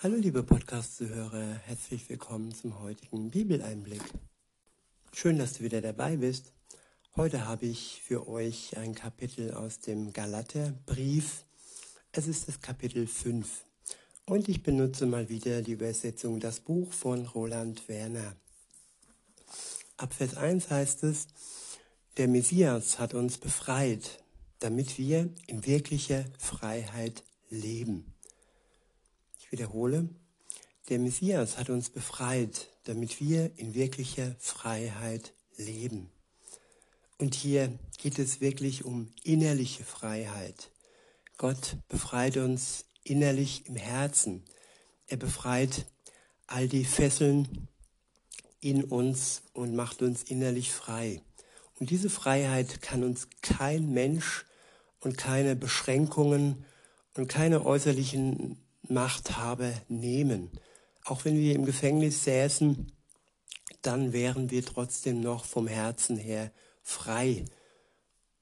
Hallo liebe Podcast-Zuhörer, herzlich willkommen zum heutigen Bibeleinblick. Schön, dass du wieder dabei bist. Heute habe ich für euch ein Kapitel aus dem Galaterbrief. Es ist das Kapitel 5 und ich benutze mal wieder die Übersetzung Das Buch von Roland Werner. Ab Vers 1 heißt es, der Messias hat uns befreit, damit wir in wirklicher Freiheit leben. Wiederhole, der Messias hat uns befreit, damit wir in wirklicher Freiheit leben. Und hier geht es wirklich um innerliche Freiheit. Gott befreit uns innerlich im Herzen. Er befreit all die Fesseln in uns und macht uns innerlich frei. Und diese Freiheit kann uns kein Mensch und keine Beschränkungen und keine äußerlichen Machthaber nehmen. Auch wenn wir im Gefängnis säßen, dann wären wir trotzdem noch vom Herzen her frei.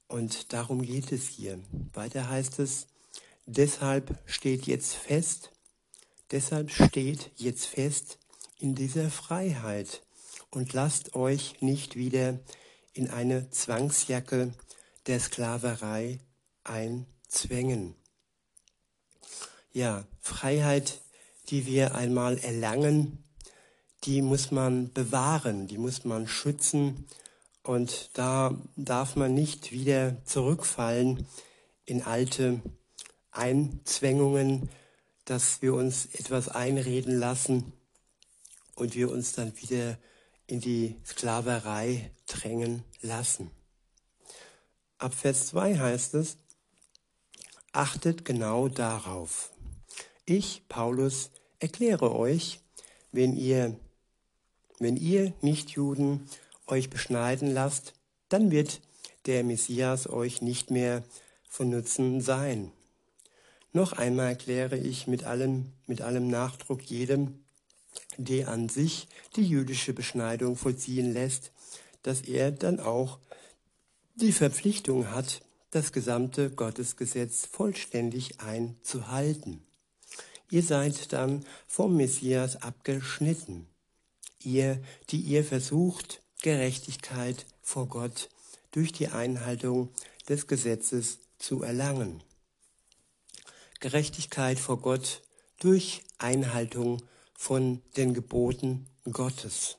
Und darum geht es hier. Weiter heißt es, deshalb steht jetzt fest, deshalb steht jetzt fest in dieser Freiheit und lasst euch nicht wieder in eine Zwangsjacke der Sklaverei einzwängen ja, Freiheit, die wir einmal erlangen, die muss man bewahren, die muss man schützen und da darf man nicht wieder zurückfallen in alte Einzwängungen, dass wir uns etwas einreden lassen und wir uns dann wieder in die Sklaverei drängen lassen. Ab Vers 2 heißt es, achtet genau darauf. Ich, Paulus, erkläre euch, wenn ihr, wenn ihr Nichtjuden euch beschneiden lasst, dann wird der Messias euch nicht mehr von Nutzen sein. Noch einmal erkläre ich mit allem, mit allem Nachdruck jedem, der an sich die jüdische Beschneidung vollziehen lässt, dass er dann auch die Verpflichtung hat, das gesamte Gottesgesetz vollständig einzuhalten. Ihr seid dann vom Messias abgeschnitten. Ihr, die ihr versucht, Gerechtigkeit vor Gott durch die Einhaltung des Gesetzes zu erlangen. Gerechtigkeit vor Gott durch Einhaltung von den Geboten Gottes.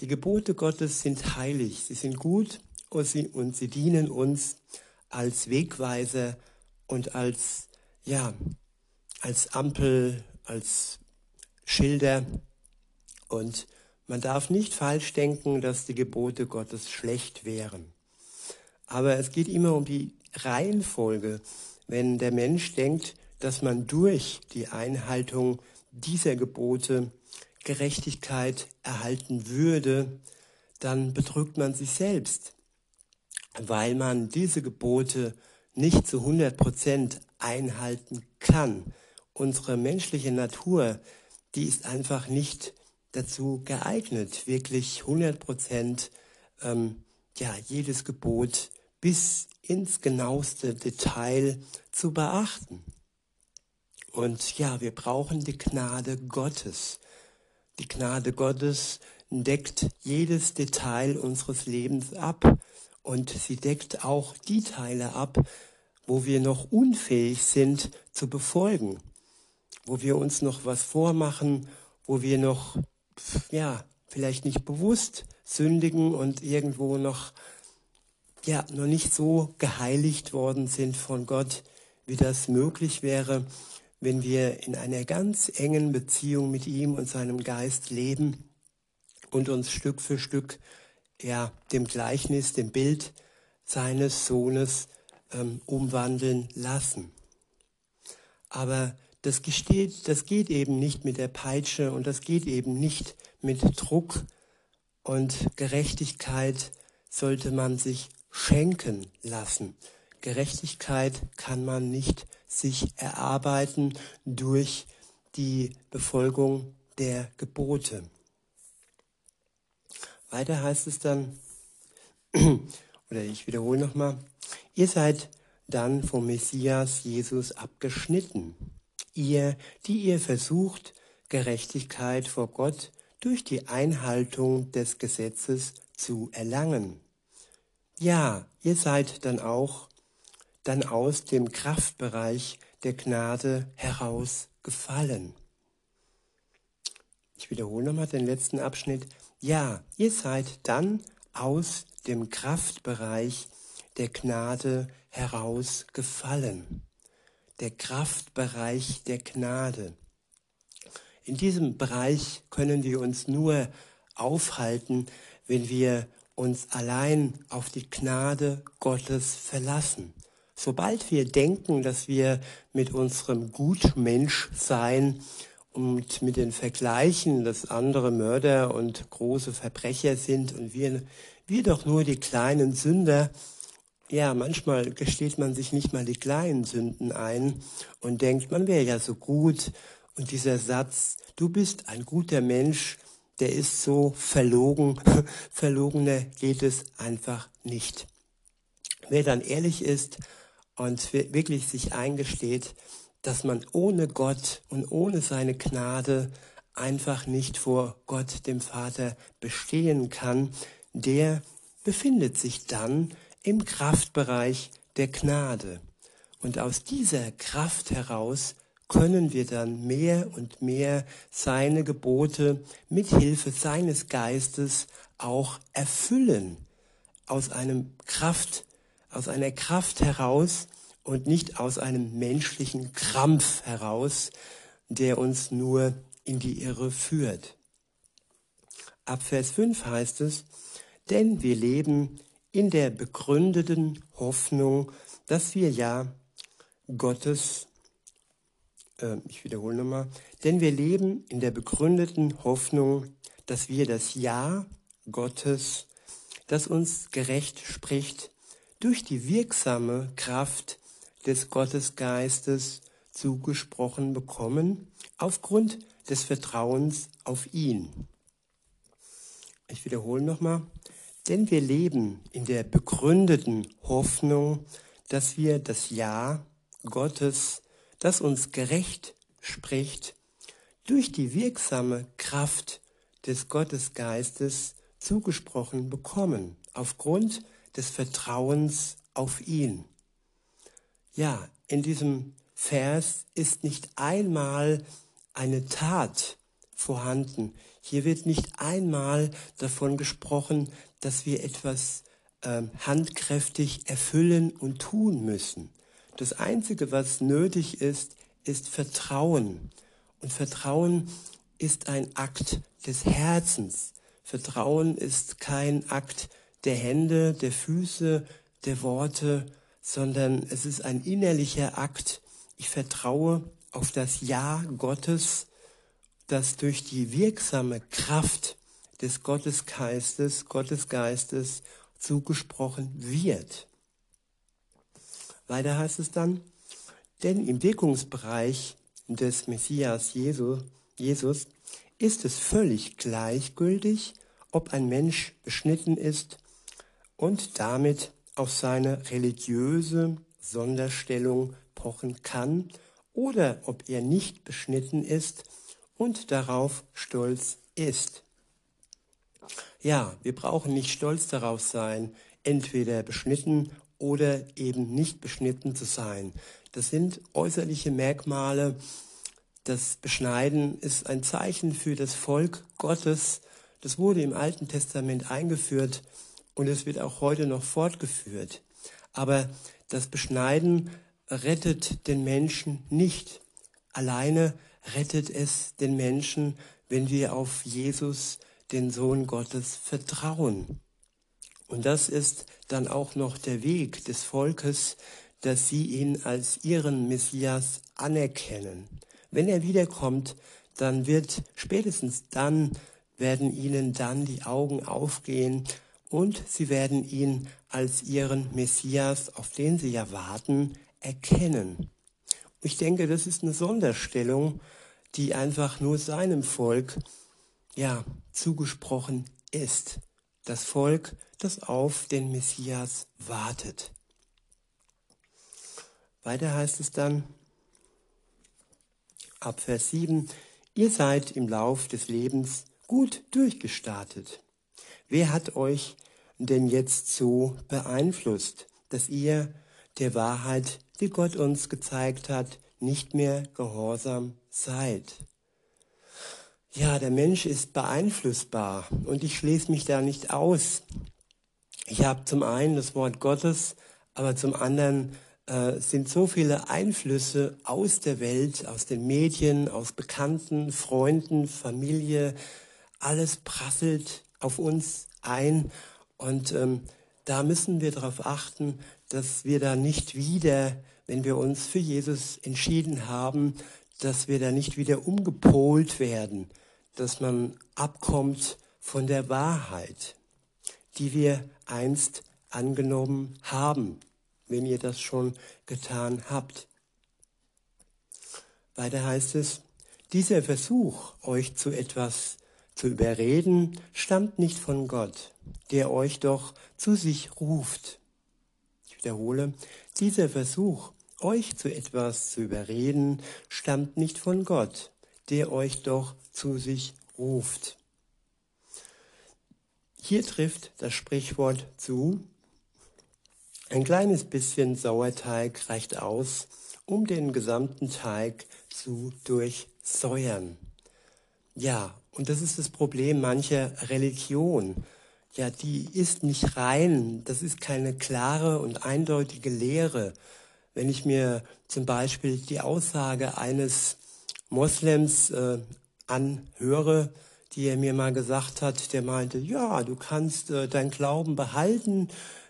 Die Gebote Gottes sind heilig, sie sind gut und sie, und sie dienen uns als Wegweiser und als ja, als Ampel, als Schilder. Und man darf nicht falsch denken, dass die Gebote Gottes schlecht wären. Aber es geht immer um die Reihenfolge. Wenn der Mensch denkt, dass man durch die Einhaltung dieser Gebote Gerechtigkeit erhalten würde, dann betrügt man sich selbst, weil man diese Gebote nicht zu 100 Prozent einhalten kann unsere menschliche Natur, die ist einfach nicht dazu geeignet, wirklich 100 Prozent ähm, ja, jedes Gebot bis ins genaueste Detail zu beachten. Und ja, wir brauchen die Gnade Gottes. Die Gnade Gottes deckt jedes Detail unseres Lebens ab und sie deckt auch die Teile ab, wo wir noch unfähig sind zu befolgen wo wir uns noch was vormachen, wo wir noch, ja, vielleicht nicht bewusst sündigen und irgendwo noch, ja, noch nicht so geheiligt worden sind von Gott, wie das möglich wäre, wenn wir in einer ganz engen Beziehung mit ihm und seinem Geist leben und uns Stück für Stück ja, dem Gleichnis, dem Bild seines Sohnes ähm, umwandeln lassen. Aber das, gesteht, das geht eben nicht mit der Peitsche und das geht eben nicht mit Druck und Gerechtigkeit sollte man sich schenken lassen. Gerechtigkeit kann man nicht sich erarbeiten durch die Befolgung der Gebote. Weiter heißt es dann, oder ich wiederhole nochmal, ihr seid dann vom Messias Jesus abgeschnitten ihr, die ihr versucht, Gerechtigkeit vor Gott durch die Einhaltung des Gesetzes zu erlangen. Ja, ihr seid dann auch dann aus dem Kraftbereich der Gnade herausgefallen. Ich wiederhole nochmal den letzten Abschnitt. Ja, ihr seid dann aus dem Kraftbereich der Gnade herausgefallen. Der Kraftbereich der Gnade. In diesem Bereich können wir uns nur aufhalten, wenn wir uns allein auf die Gnade Gottes verlassen. Sobald wir denken, dass wir mit unserem Gutmenschsein und mit den Vergleichen, dass andere Mörder und große Verbrecher sind und wir, wir doch nur die kleinen Sünder, ja, manchmal gesteht man sich nicht mal die kleinen Sünden ein und denkt, man wäre ja so gut. Und dieser Satz, du bist ein guter Mensch, der ist so verlogen. Verlogener geht es einfach nicht. Wer dann ehrlich ist und wirklich sich eingesteht, dass man ohne Gott und ohne seine Gnade einfach nicht vor Gott, dem Vater, bestehen kann, der befindet sich dann im Kraftbereich der Gnade. Und aus dieser Kraft heraus können wir dann mehr und mehr seine Gebote mit Hilfe seines Geistes auch erfüllen. Aus einem Kraft, aus einer Kraft heraus und nicht aus einem menschlichen Krampf heraus, der uns nur in die Irre führt. Ab Vers 5 heißt es, denn wir leben in der begründeten Hoffnung, dass wir ja Gottes äh, ich wiederhole nochmal, denn wir leben in der begründeten Hoffnung, dass wir das Ja Gottes, das uns gerecht spricht, durch die wirksame Kraft des Gottesgeistes zugesprochen bekommen, aufgrund des Vertrauens auf ihn. Ich wiederhole nochmal, denn wir leben in der begründeten Hoffnung, dass wir das Ja Gottes das uns gerecht spricht, durch die wirksame Kraft des Gottesgeistes zugesprochen bekommen, aufgrund des Vertrauens auf ihn. Ja, in diesem Vers ist nicht einmal eine Tat vorhanden. Hier wird nicht einmal davon gesprochen, dass wir etwas äh, handkräftig erfüllen und tun müssen. Das Einzige, was nötig ist, ist Vertrauen. Und Vertrauen ist ein Akt des Herzens. Vertrauen ist kein Akt der Hände, der Füße, der Worte, sondern es ist ein innerlicher Akt. Ich vertraue auf das Ja Gottes, das durch die wirksame Kraft des Gottesgeistes, Gottesgeistes zugesprochen wird. Weiter heißt es dann, denn im Wirkungsbereich des Messias Jesus, Jesus ist es völlig gleichgültig, ob ein Mensch beschnitten ist und damit auf seine religiöse Sonderstellung pochen kann oder ob er nicht beschnitten ist und darauf stolz ist. Ja, wir brauchen nicht stolz darauf sein, entweder beschnitten oder eben nicht beschnitten zu sein. Das sind äußerliche Merkmale. Das Beschneiden ist ein Zeichen für das Volk Gottes. Das wurde im Alten Testament eingeführt und es wird auch heute noch fortgeführt. Aber das Beschneiden rettet den Menschen nicht. Alleine rettet es den Menschen, wenn wir auf Jesus, den Sohn Gottes, vertrauen. Und das ist dann auch noch der Weg des Volkes, dass sie ihn als ihren Messias anerkennen. Wenn er wiederkommt, dann wird spätestens dann werden ihnen dann die Augen aufgehen und sie werden ihn als ihren Messias, auf den sie ja warten, erkennen. Ich denke, das ist eine Sonderstellung, die einfach nur seinem Volk ja zugesprochen ist. Das Volk, das auf den Messias wartet. Weiter heißt es dann, ab Vers 7, ihr seid im Lauf des Lebens gut durchgestartet. Wer hat euch denn jetzt so beeinflusst, dass ihr der Wahrheit, die Gott uns gezeigt hat, nicht mehr gehorsam seid? Ja, der Mensch ist beeinflussbar und ich schließe mich da nicht aus. Ich habe zum einen das Wort Gottes, aber zum anderen äh, sind so viele Einflüsse aus der Welt, aus den Medien, aus Bekannten, Freunden, Familie. Alles prasselt auf uns ein und ähm, da müssen wir darauf achten, dass wir da nicht wieder, wenn wir uns für Jesus entschieden haben, dass wir da nicht wieder umgepolt werden, dass man abkommt von der Wahrheit, die wir einst angenommen haben wenn ihr das schon getan habt. Weiter heißt es, dieser Versuch, euch zu etwas zu überreden, stammt nicht von Gott, der euch doch zu sich ruft. Wiederhole, dieser Versuch, euch zu etwas zu überreden, stammt nicht von Gott, der euch doch zu sich ruft. Hier trifft das Sprichwort zu, ein kleines bisschen Sauerteig reicht aus, um den gesamten Teig zu durchsäuern. Ja, und das ist das Problem mancher Religion. Ja, die ist nicht rein. Das ist keine klare und eindeutige Lehre. Wenn ich mir zum Beispiel die Aussage eines Moslems äh, anhöre, die er mir mal gesagt hat, der meinte, ja, du kannst äh, dein Glauben behalten,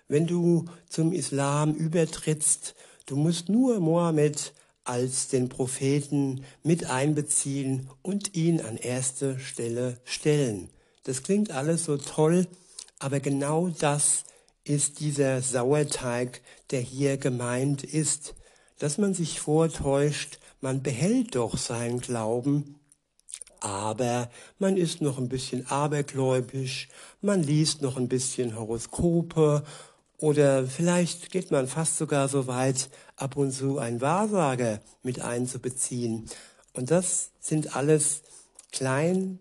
wenn du zum Islam übertrittst, du musst nur Mohammed als den Propheten mit einbeziehen und ihn an erste Stelle stellen. Das klingt alles so toll, aber genau das ist dieser Sauerteig, der hier gemeint ist, dass man sich vortäuscht, man behält doch seinen Glauben, aber man ist noch ein bisschen abergläubisch, man liest noch ein bisschen Horoskope oder vielleicht geht man fast sogar so weit, ab und zu einen Wahrsager mit einzubeziehen. Und das sind alles klein,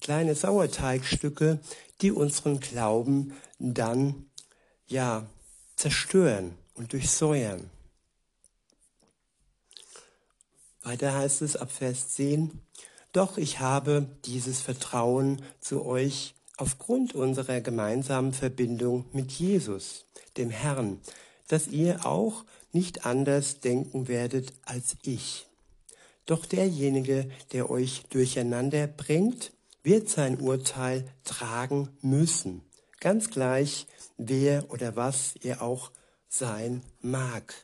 kleine Sauerteigstücke, die unseren Glauben dann, ja, zerstören und durchsäuern. Weiter heißt es ab Vers 10, Doch ich habe dieses Vertrauen zu euch aufgrund unserer gemeinsamen Verbindung mit Jesus dem Herrn, dass ihr auch nicht anders denken werdet als ich. Doch derjenige, der euch durcheinander bringt, wird sein Urteil tragen müssen, ganz gleich, wer oder was er auch sein mag.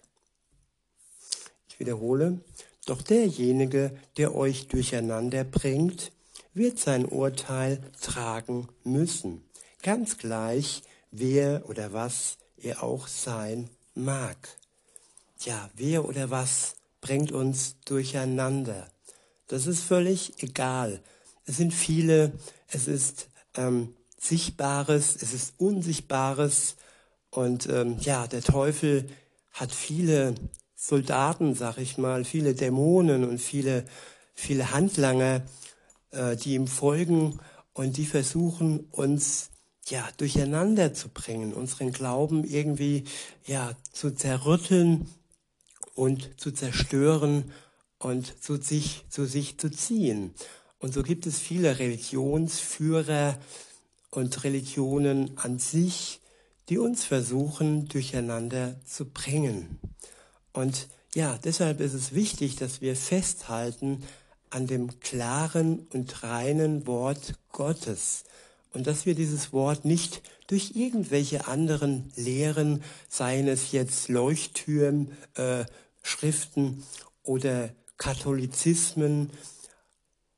Ich wiederhole, doch derjenige, der euch durcheinander bringt, wird sein Urteil tragen müssen, ganz gleich, wer oder was er auch sein mag. Ja, wer oder was bringt uns durcheinander? Das ist völlig egal. Es sind viele, es ist ähm, Sichtbares, es ist Unsichtbares. Und ähm, ja, der Teufel hat viele Soldaten, sag ich mal, viele Dämonen und viele, viele Handlanger, äh, die ihm folgen und die versuchen uns ja, durcheinander zu bringen, unseren Glauben irgendwie, ja, zu zerrütteln und zu zerstören und zu sich, zu sich zu ziehen. Und so gibt es viele Religionsführer und Religionen an sich, die uns versuchen, durcheinander zu bringen. Und ja, deshalb ist es wichtig, dass wir festhalten an dem klaren und reinen Wort Gottes und dass wir dieses Wort nicht durch irgendwelche anderen Lehren, seien es jetzt Leuchttürmen, äh, Schriften oder Katholizismen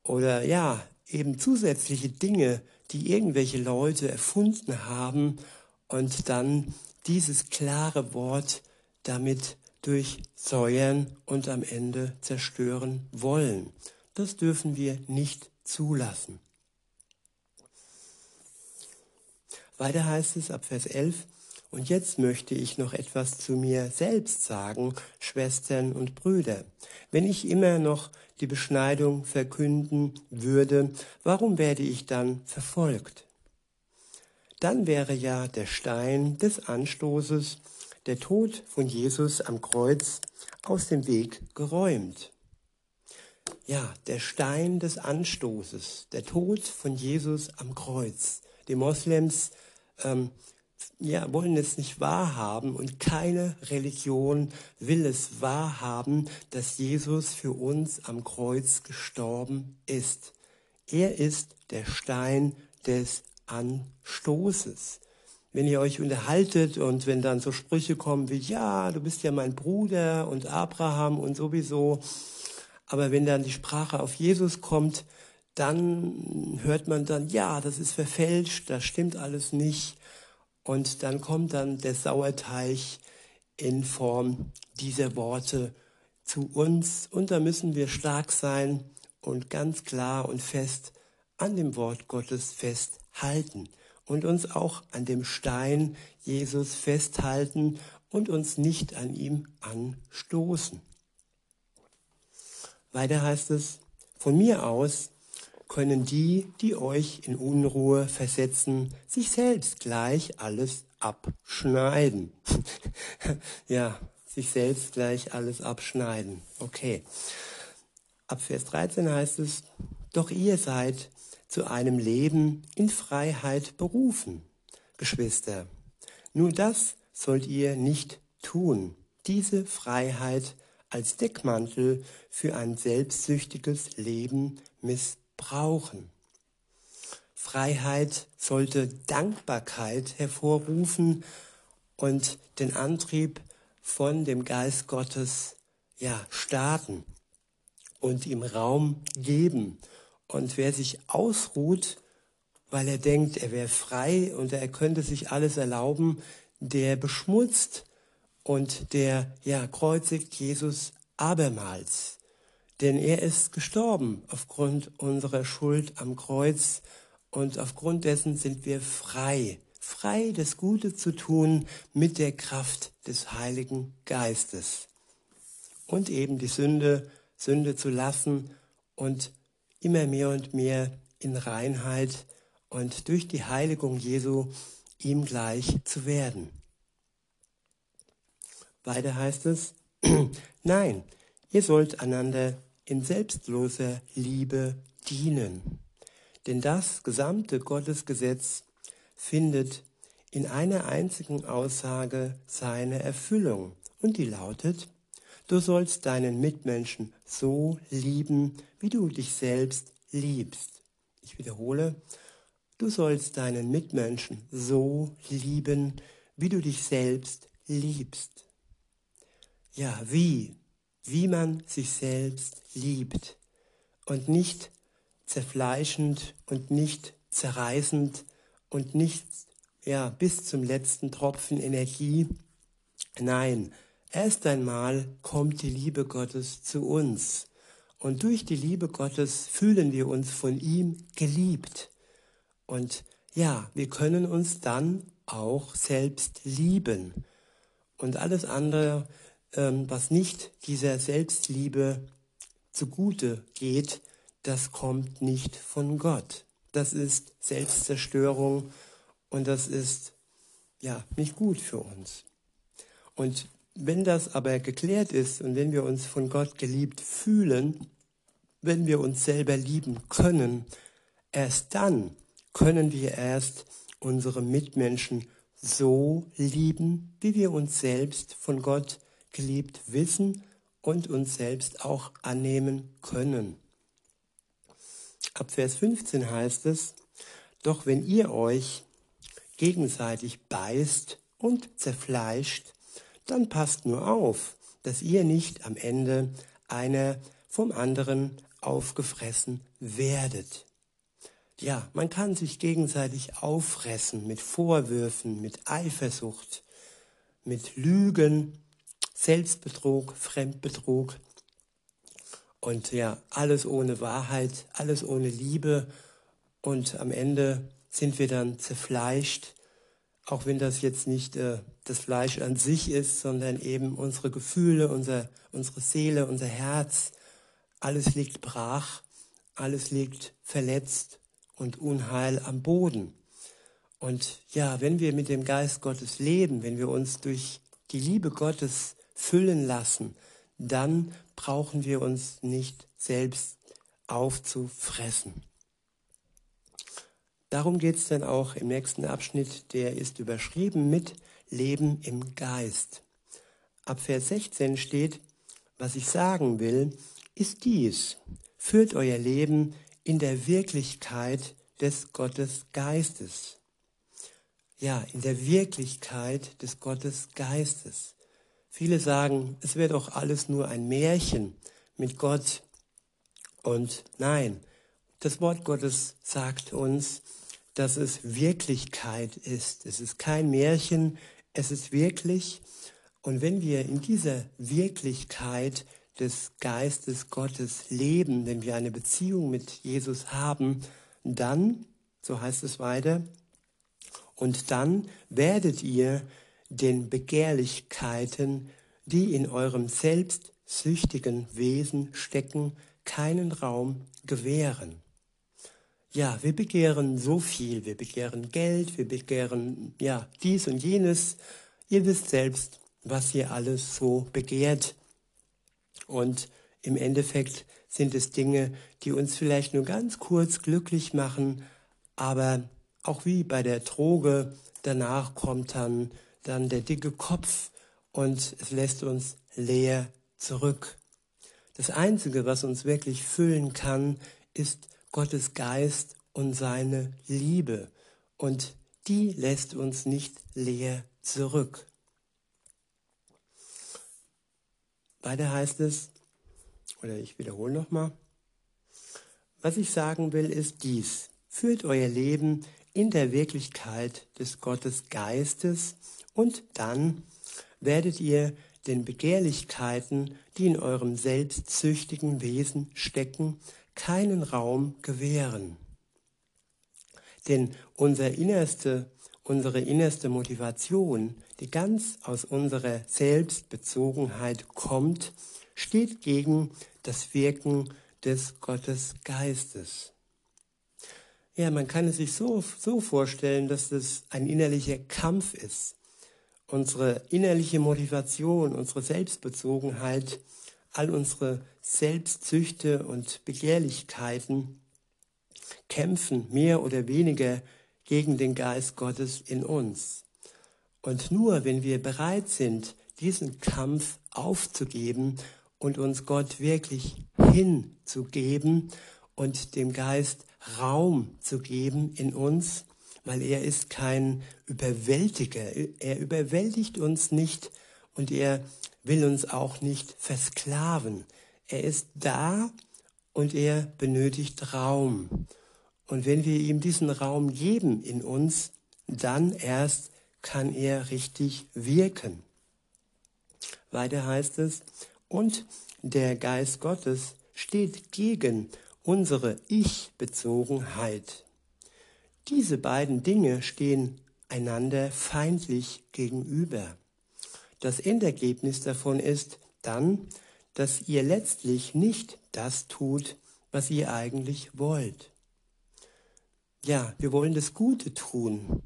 oder ja, eben zusätzliche Dinge, die irgendwelche Leute erfunden haben und dann dieses klare Wort damit durchsäuern und am Ende zerstören wollen. Das dürfen wir nicht zulassen. Weiter heißt es ab Vers 11, Und jetzt möchte ich noch etwas zu mir selbst sagen, Schwestern und Brüder. Wenn ich immer noch die Beschneidung verkünden würde, warum werde ich dann verfolgt? Dann wäre ja der Stein des Anstoßes, der Tod von Jesus am Kreuz, aus dem Weg geräumt. Ja, der Stein des Anstoßes, der Tod von Jesus am Kreuz. Die Moslems ähm, ja, wollen es nicht wahrhaben und keine Religion will es wahrhaben, dass Jesus für uns am Kreuz gestorben ist. Er ist der Stein des Anstoßes. Wenn ihr euch unterhaltet und wenn dann so Sprüche kommen wie, ja, du bist ja mein Bruder und Abraham und sowieso, aber wenn dann die Sprache auf Jesus kommt, dann hört man dann, ja, das ist verfälscht, das stimmt alles nicht. Und dann kommt dann der Sauerteig in Form dieser Worte zu uns. Und da müssen wir stark sein und ganz klar und fest an dem Wort Gottes festhalten und uns auch an dem Stein Jesus festhalten und uns nicht an ihm anstoßen. Weiter heißt es, von mir aus können die, die euch in Unruhe versetzen, sich selbst gleich alles abschneiden. ja, sich selbst gleich alles abschneiden. Okay. Ab Vers 13 heißt es, doch ihr seid zu einem Leben in Freiheit berufen, Geschwister. Nur das sollt ihr nicht tun, diese Freiheit als Deckmantel für ein selbstsüchtiges Leben missbrauchen brauchen. Freiheit sollte Dankbarkeit hervorrufen und den Antrieb von dem Geist Gottes ja starten und ihm Raum geben. Und wer sich ausruht, weil er denkt, er wäre frei und er könnte sich alles erlauben, der beschmutzt und der ja kreuzigt Jesus abermals. Denn er ist gestorben aufgrund unserer Schuld am Kreuz und aufgrund dessen sind wir frei, frei das Gute zu tun mit der Kraft des Heiligen Geistes. Und eben die Sünde, Sünde zu lassen und immer mehr und mehr in Reinheit und durch die Heiligung Jesu ihm gleich zu werden. Weiter heißt es, nein, ihr sollt einander in selbstloser Liebe dienen. Denn das gesamte Gottesgesetz findet in einer einzigen Aussage seine Erfüllung und die lautet, du sollst deinen Mitmenschen so lieben, wie du dich selbst liebst. Ich wiederhole, du sollst deinen Mitmenschen so lieben, wie du dich selbst liebst. Ja, wie? Wie man sich selbst liebt und nicht zerfleischend und nicht zerreißend und nicht ja bis zum letzten Tropfen Energie. Nein, erst einmal kommt die Liebe Gottes zu uns und durch die Liebe Gottes fühlen wir uns von ihm geliebt. Und ja, wir können uns dann auch selbst lieben. Und alles andere was nicht dieser Selbstliebe zugute geht, das kommt nicht von Gott. Das ist Selbstzerstörung und das ist ja nicht gut für uns. Und wenn das aber geklärt ist und wenn wir uns von Gott geliebt fühlen, wenn wir uns selber lieben können, erst dann können wir erst unsere Mitmenschen so lieben, wie wir uns selbst von Gott lieben geliebt wissen und uns selbst auch annehmen können. Ab Vers 15 heißt es, doch wenn ihr euch gegenseitig beißt und zerfleischt, dann passt nur auf, dass ihr nicht am Ende einer vom anderen aufgefressen werdet. Ja, man kann sich gegenseitig auffressen mit Vorwürfen, mit Eifersucht, mit Lügen, Selbstbetrug, Fremdbetrug. Und ja, alles ohne Wahrheit, alles ohne Liebe. Und am Ende sind wir dann zerfleischt auch wenn das jetzt nicht äh, das Fleisch an sich ist, sondern eben unsere Gefühle, unser, unsere Seele, unser Herz, alles liegt brach, alles liegt verletzt und Unheil am Boden. Und ja, wenn wir mit dem Geist Gottes leben, wenn wir uns durch die Liebe Gottes füllen lassen, dann brauchen wir uns nicht selbst aufzufressen. Darum geht es dann auch im nächsten Abschnitt, der ist überschrieben mit Leben im Geist. Ab Vers 16 steht, was ich sagen will, ist dies. Führt euer Leben in der Wirklichkeit des Gottes Geistes. Ja, in der Wirklichkeit des Gottes Geistes. Viele sagen, es wäre doch alles nur ein Märchen mit Gott. Und nein, das Wort Gottes sagt uns, dass es Wirklichkeit ist. Es ist kein Märchen, es ist wirklich. Und wenn wir in dieser Wirklichkeit des Geistes Gottes leben, wenn wir eine Beziehung mit Jesus haben, dann, so heißt es weiter, und dann werdet ihr den Begehrlichkeiten, die in eurem selbstsüchtigen Wesen stecken, keinen Raum gewähren. Ja, wir begehren so viel. Wir begehren Geld, wir begehren ja dies und jenes. Ihr wisst selbst, was ihr alles so begehrt. Und im Endeffekt sind es Dinge, die uns vielleicht nur ganz kurz glücklich machen, aber auch wie bei der Droge, danach kommt dann, dann der dicke Kopf und es lässt uns leer zurück. Das Einzige, was uns wirklich füllen kann, ist Gottes Geist und seine Liebe. Und die lässt uns nicht leer zurück. Weiter heißt es, oder ich wiederhole nochmal, was ich sagen will, ist dies. Führt euer Leben in der Wirklichkeit des Gottes Geistes und dann werdet ihr den Begehrlichkeiten, die in eurem selbstsüchtigen Wesen stecken, keinen Raum gewähren. Denn unser innerste, unsere innerste Motivation, die ganz aus unserer Selbstbezogenheit kommt, steht gegen das Wirken des Gottesgeistes. Ja, man kann es sich so, so vorstellen, dass das ein innerlicher Kampf ist. Unsere innerliche Motivation, unsere Selbstbezogenheit, all unsere Selbstsüchte und Begehrlichkeiten kämpfen mehr oder weniger gegen den Geist Gottes in uns. Und nur wenn wir bereit sind, diesen Kampf aufzugeben und uns Gott wirklich hinzugeben und dem Geist Raum zu geben in uns, weil er ist kein Überwältiger. Er überwältigt uns nicht und er will uns auch nicht versklaven. Er ist da und er benötigt Raum. Und wenn wir ihm diesen Raum geben in uns, dann erst kann er richtig wirken. Weiter heißt es, und der Geist Gottes steht gegen unsere Ich-Bezogenheit. Diese beiden Dinge stehen einander feindlich gegenüber. Das Endergebnis davon ist dann, dass ihr letztlich nicht das tut, was ihr eigentlich wollt. Ja, wir wollen das Gute tun.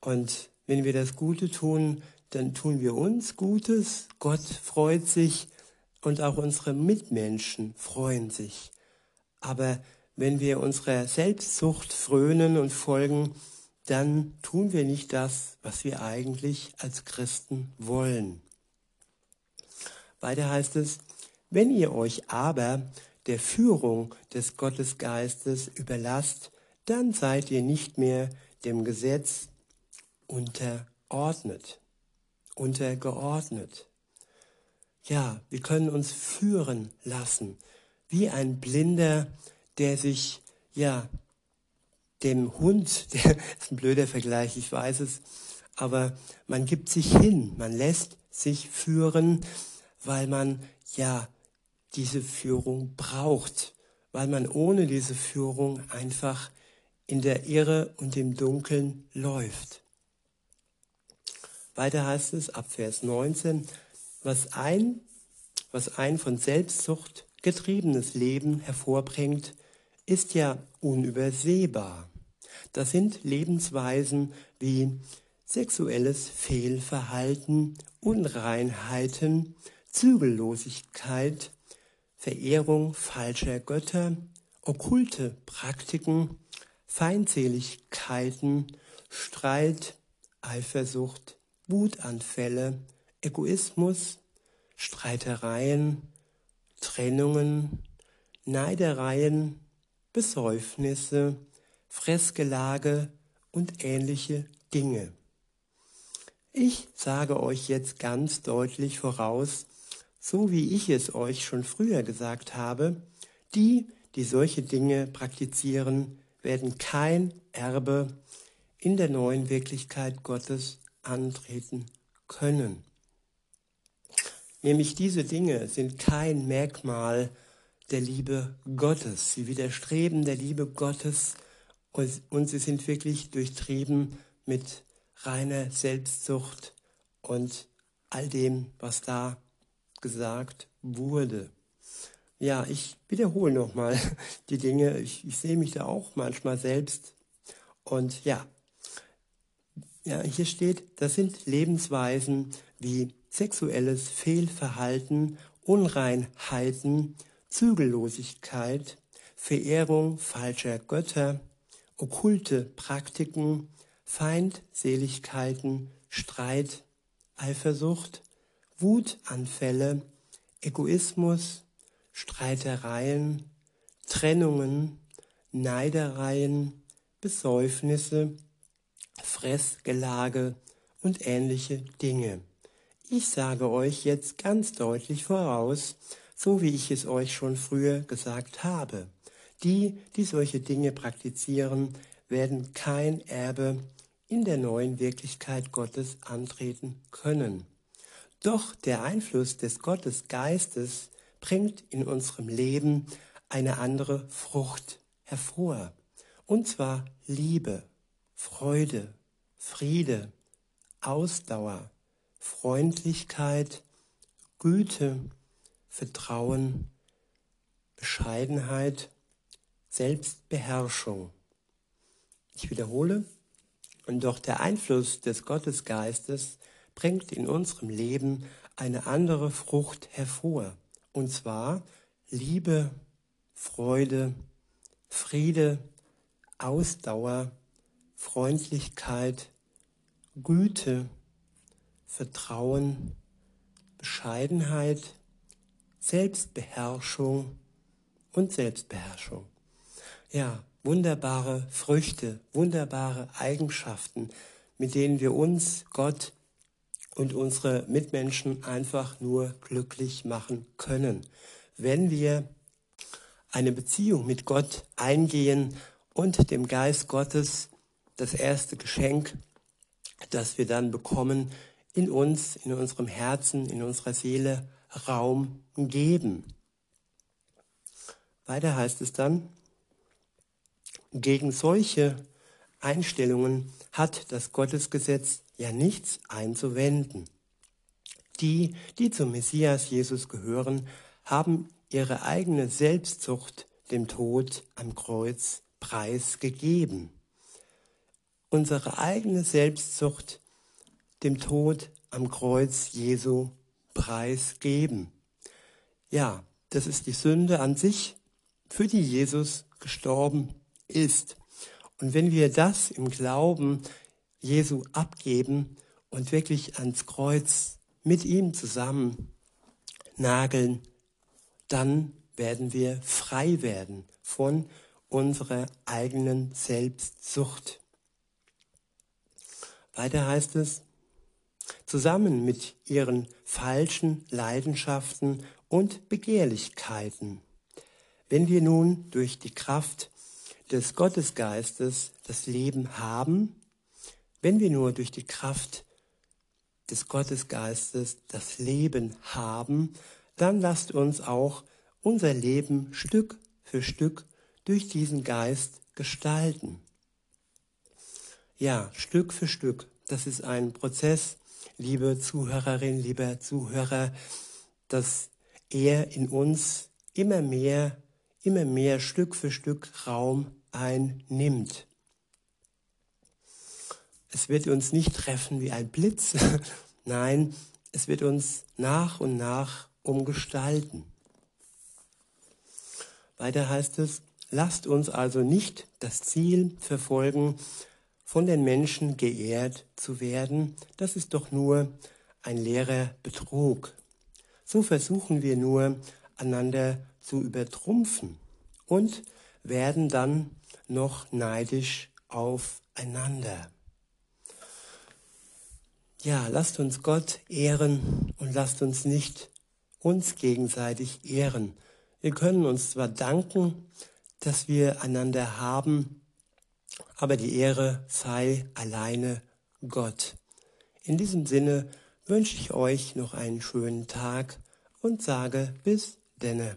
Und wenn wir das Gute tun, dann tun wir uns Gutes, Gott freut sich und auch unsere Mitmenschen freuen sich. Aber wenn wir unserer Selbstsucht frönen und folgen, dann tun wir nicht das, was wir eigentlich als Christen wollen. Weiter heißt es, wenn ihr euch aber der Führung des Gottesgeistes überlasst, dann seid ihr nicht mehr dem Gesetz unterordnet, untergeordnet. Ja, wir können uns führen lassen, wie ein Blinder, der sich, ja, dem Hund, der ist ein blöder Vergleich, ich weiß es, aber man gibt sich hin, man lässt sich führen, weil man ja diese Führung braucht, weil man ohne diese Führung einfach in der Irre und im Dunkeln läuft. Weiter heißt es ab Vers 19, was ein, was ein von Selbstsucht getriebenes Leben hervorbringt, ist ja unübersehbar. Das sind Lebensweisen wie sexuelles Fehlverhalten, Unreinheiten, Zügellosigkeit, Verehrung falscher Götter, okkulte Praktiken, Feindseligkeiten, Streit, Eifersucht, Wutanfälle, Egoismus, Streitereien, Trennungen, Neidereien, Besäufnisse, Fressgelage und ähnliche Dinge. Ich sage euch jetzt ganz deutlich voraus, so wie ich es euch schon früher gesagt habe, die, die solche Dinge praktizieren, werden kein Erbe in der neuen Wirklichkeit Gottes antreten können. Nämlich diese Dinge sind kein Merkmal der Liebe Gottes. Sie widerstreben der Liebe Gottes und, und sie sind wirklich durchtrieben mit reiner Selbstsucht und all dem, was da gesagt wurde. Ja, ich wiederhole nochmal die Dinge. Ich, ich sehe mich da auch manchmal selbst. Und ja, ja, hier steht, das sind Lebensweisen wie sexuelles Fehlverhalten, Unreinheiten, Zügellosigkeit, Verehrung falscher Götter, okkulte Praktiken, Feindseligkeiten, Streit, Eifersucht, Wutanfälle, Egoismus, Streitereien, Trennungen, Neidereien, Besäufnisse, Fressgelage und ähnliche Dinge. Ich sage euch jetzt ganz deutlich voraus, so wie ich es euch schon früher gesagt habe. Die, die solche Dinge praktizieren, werden kein Erbe in der neuen Wirklichkeit Gottes antreten können. Doch der Einfluss des Gottesgeistes bringt in unserem Leben eine andere Frucht hervor. Und zwar Liebe, Freude, Friede, Ausdauer, Freundlichkeit, Güte, Vertrauen, Bescheidenheit, Selbstbeherrschung. Ich wiederhole, und doch der Einfluss des Gottesgeistes bringt in unserem Leben eine andere Frucht hervor, und zwar Liebe, Freude, Friede, Ausdauer, Freundlichkeit, Güte, Vertrauen, Bescheidenheit, Selbstbeherrschung und Selbstbeherrschung. Ja, wunderbare Früchte, wunderbare Eigenschaften, mit denen wir uns, Gott und unsere Mitmenschen einfach nur glücklich machen können, wenn wir eine Beziehung mit Gott eingehen und dem Geist Gottes das erste Geschenk, das wir dann bekommen, in uns, in unserem Herzen, in unserer Seele Raum geben. Weiter heißt es dann, gegen solche Einstellungen hat das Gottesgesetz ja nichts einzuwenden. Die, die zum Messias Jesus gehören, haben ihre eigene Selbstzucht dem Tod am Kreuz preisgegeben. Unsere eigene Selbstzucht dem Tod am Kreuz Jesu preisgeben. Ja, das ist die Sünde an sich, für die Jesus gestorben ist. Und wenn wir das im Glauben Jesu abgeben und wirklich ans Kreuz mit ihm zusammen nageln, dann werden wir frei werden von unserer eigenen Selbstsucht. Weiter heißt es, zusammen mit ihren falschen Leidenschaften und Begehrlichkeiten. Wenn wir nun durch die Kraft des Gottesgeistes das Leben haben, wenn wir nur durch die Kraft des Gottesgeistes das Leben haben, dann lasst uns auch unser Leben Stück für Stück durch diesen Geist gestalten. Ja, Stück für Stück. Das ist ein Prozess, liebe Zuhörerin, lieber Zuhörer, dass er in uns immer mehr, immer mehr Stück für Stück Raum einnimmt. Es wird uns nicht treffen wie ein Blitz, nein, es wird uns nach und nach umgestalten. Weiter heißt es, lasst uns also nicht das Ziel verfolgen, von den Menschen geehrt zu werden, das ist doch nur ein leerer Betrug. So versuchen wir nur, einander zu übertrumpfen und werden dann noch neidisch aufeinander. Ja, lasst uns Gott ehren und lasst uns nicht uns gegenseitig ehren. Wir können uns zwar danken, dass wir einander haben, aber die Ehre sei alleine Gott. In diesem Sinne wünsche ich euch noch einen schönen Tag und sage bis denne.